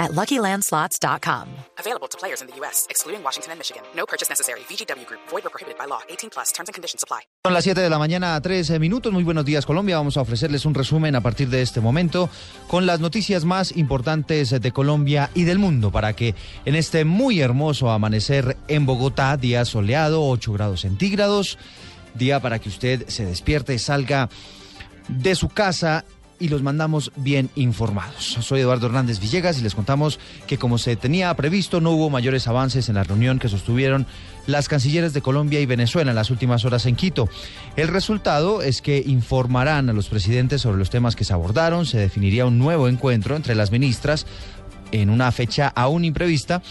at LuckyLandSlots.com. Available to players in the U.S., excluding Washington and Michigan. No purchase necessary. VGW Group. Void or prohibited by law. 18 plus. Terms and conditions apply. Son las 7 de la mañana, 13 minutos. Muy buenos días, Colombia. Vamos a ofrecerles un resumen a partir de este momento con las noticias más importantes de Colombia y del mundo para que en este muy hermoso amanecer en Bogotá, día soleado, 8 grados centígrados, día para que usted se despierte, salga de su casa y los mandamos bien informados. Soy Eduardo Hernández Villegas y les contamos que como se tenía previsto no hubo mayores avances en la reunión que sostuvieron las cancilleres de Colombia y Venezuela en las últimas horas en Quito. El resultado es que informarán a los presidentes sobre los temas que se abordaron, se definiría un nuevo encuentro entre las ministras en una fecha aún imprevista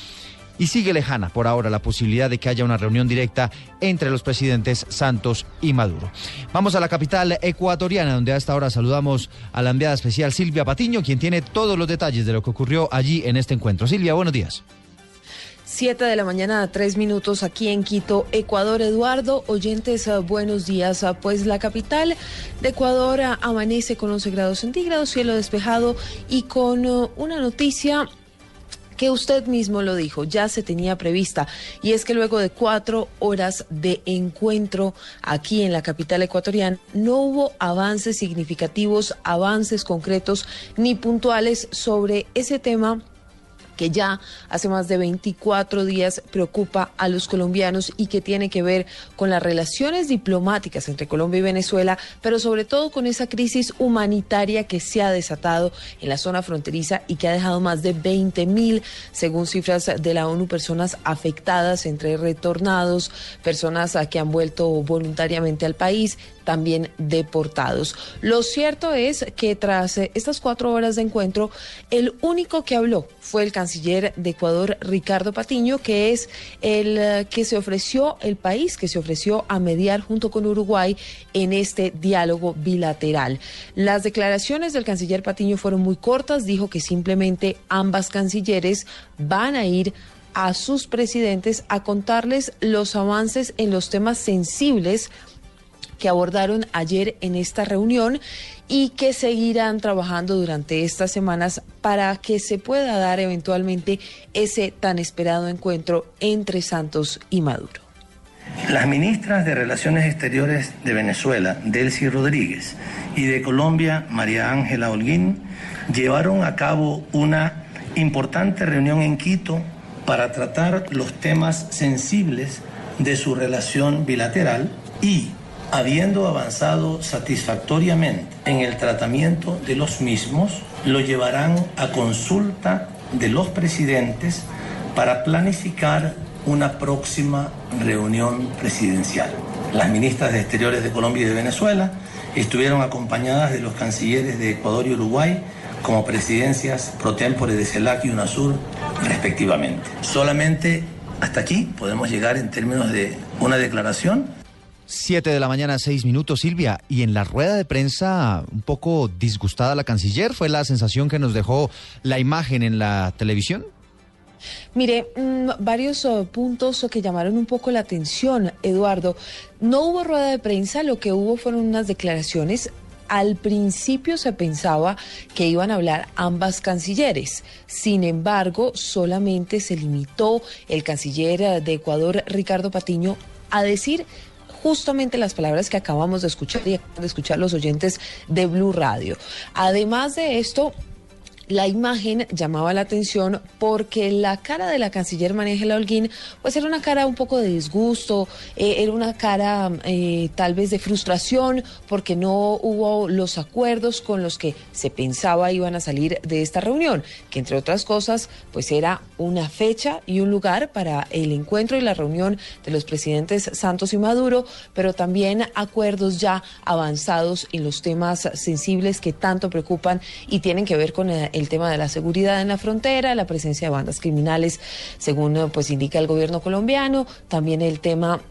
y sigue lejana por ahora la posibilidad de que haya una reunión directa entre los presidentes Santos y Maduro. Vamos a la capital ecuatoriana, donde a esta hora saludamos a la enviada especial Silvia Patiño, quien tiene todos los detalles de lo que ocurrió allí en este encuentro. Silvia, buenos días. Siete de la mañana, tres minutos aquí en Quito, Ecuador. Eduardo, oyentes, buenos días. Pues la capital de Ecuador amanece con 11 grados centígrados, cielo despejado y con una noticia que usted mismo lo dijo, ya se tenía prevista, y es que luego de cuatro horas de encuentro aquí en la capital ecuatoriana, no hubo avances significativos, avances concretos ni puntuales sobre ese tema que ya hace más de 24 días preocupa a los colombianos y que tiene que ver con las relaciones diplomáticas entre Colombia y Venezuela, pero sobre todo con esa crisis humanitaria que se ha desatado en la zona fronteriza y que ha dejado más de 20 mil, según cifras de la ONU, personas afectadas entre retornados, personas que han vuelto voluntariamente al país, también deportados. Lo cierto es que tras estas cuatro horas de encuentro, el único que habló fue el canciller de Ecuador, Ricardo Patiño, que es el que se ofreció, el país que se ofreció a mediar junto con Uruguay en este diálogo bilateral. Las declaraciones del canciller Patiño fueron muy cortas, dijo que simplemente ambas cancilleres van a ir a sus presidentes a contarles los avances en los temas sensibles que abordaron ayer en esta reunión y que seguirán trabajando durante estas semanas para que se pueda dar eventualmente ese tan esperado encuentro entre Santos y Maduro. Las ministras de Relaciones Exteriores de Venezuela, Delcy Rodríguez, y de Colombia, María Ángela Holguín, llevaron a cabo una importante reunión en Quito para tratar los temas sensibles de su relación bilateral y habiendo avanzado satisfactoriamente en el tratamiento de los mismos, lo llevarán a consulta de los presidentes para planificar una próxima reunión presidencial. Las ministras de Exteriores de Colombia y de Venezuela estuvieron acompañadas de los cancilleres de Ecuador y Uruguay como presidencias pro tempore de CELAC y UNASUR, respectivamente. Solamente hasta aquí podemos llegar en términos de una declaración 7 de la mañana, 6 minutos, Silvia. Y en la rueda de prensa, un poco disgustada la canciller, ¿fue la sensación que nos dejó la imagen en la televisión? Mire, mmm, varios uh, puntos que llamaron un poco la atención, Eduardo. No hubo rueda de prensa, lo que hubo fueron unas declaraciones al principio se pensaba que iban a hablar ambas cancilleres. Sin embargo, solamente se limitó el canciller de Ecuador, Ricardo Patiño, a decir justamente las palabras que acabamos de escuchar y de escuchar los oyentes de Blue Radio. Además de esto, la imagen llamaba la atención porque la cara de la canciller María Holguín pues era una cara un poco de disgusto, eh, era una cara eh, tal vez de frustración porque no hubo los acuerdos con los que se pensaba iban a salir de esta reunión, que entre otras cosas pues era una fecha y un lugar para el encuentro y la reunión de los presidentes Santos y Maduro, pero también acuerdos ya avanzados en los temas sensibles que tanto preocupan y tienen que ver con el eh, el tema de la seguridad en la frontera, la presencia de bandas criminales, según pues indica el gobierno colombiano, también el tema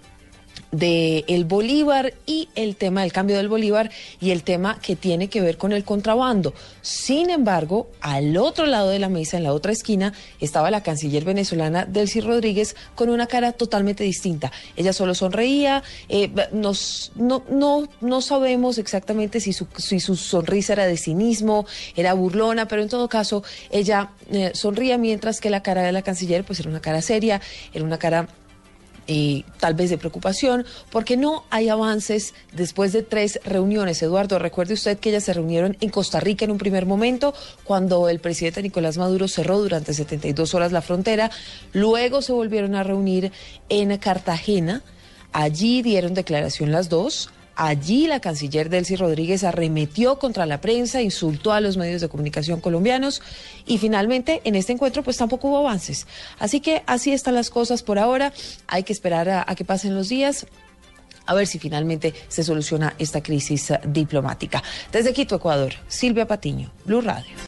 de el Bolívar y el tema del cambio del Bolívar y el tema que tiene que ver con el contrabando. Sin embargo, al otro lado de la mesa, en la otra esquina, estaba la canciller venezolana Delcy Rodríguez con una cara totalmente distinta. Ella solo sonreía, eh, nos, no, no, no sabemos exactamente si su, si su sonrisa era de cinismo, era burlona, pero en todo caso ella eh, sonría mientras que la cara de la canciller pues era una cara seria, era una cara y tal vez de preocupación, porque no hay avances después de tres reuniones. Eduardo, recuerde usted que ellas se reunieron en Costa Rica en un primer momento, cuando el presidente Nicolás Maduro cerró durante 72 horas la frontera, luego se volvieron a reunir en Cartagena, allí dieron declaración las dos, Allí la canciller Delcy Rodríguez arremetió contra la prensa, insultó a los medios de comunicación colombianos y finalmente en este encuentro pues tampoco hubo avances. Así que así están las cosas por ahora. Hay que esperar a, que pasen los días a ver si finalmente se soluciona esta crisis diplomática. Desde Quito, Ecuador, Silvia Patiño, Blue Radio.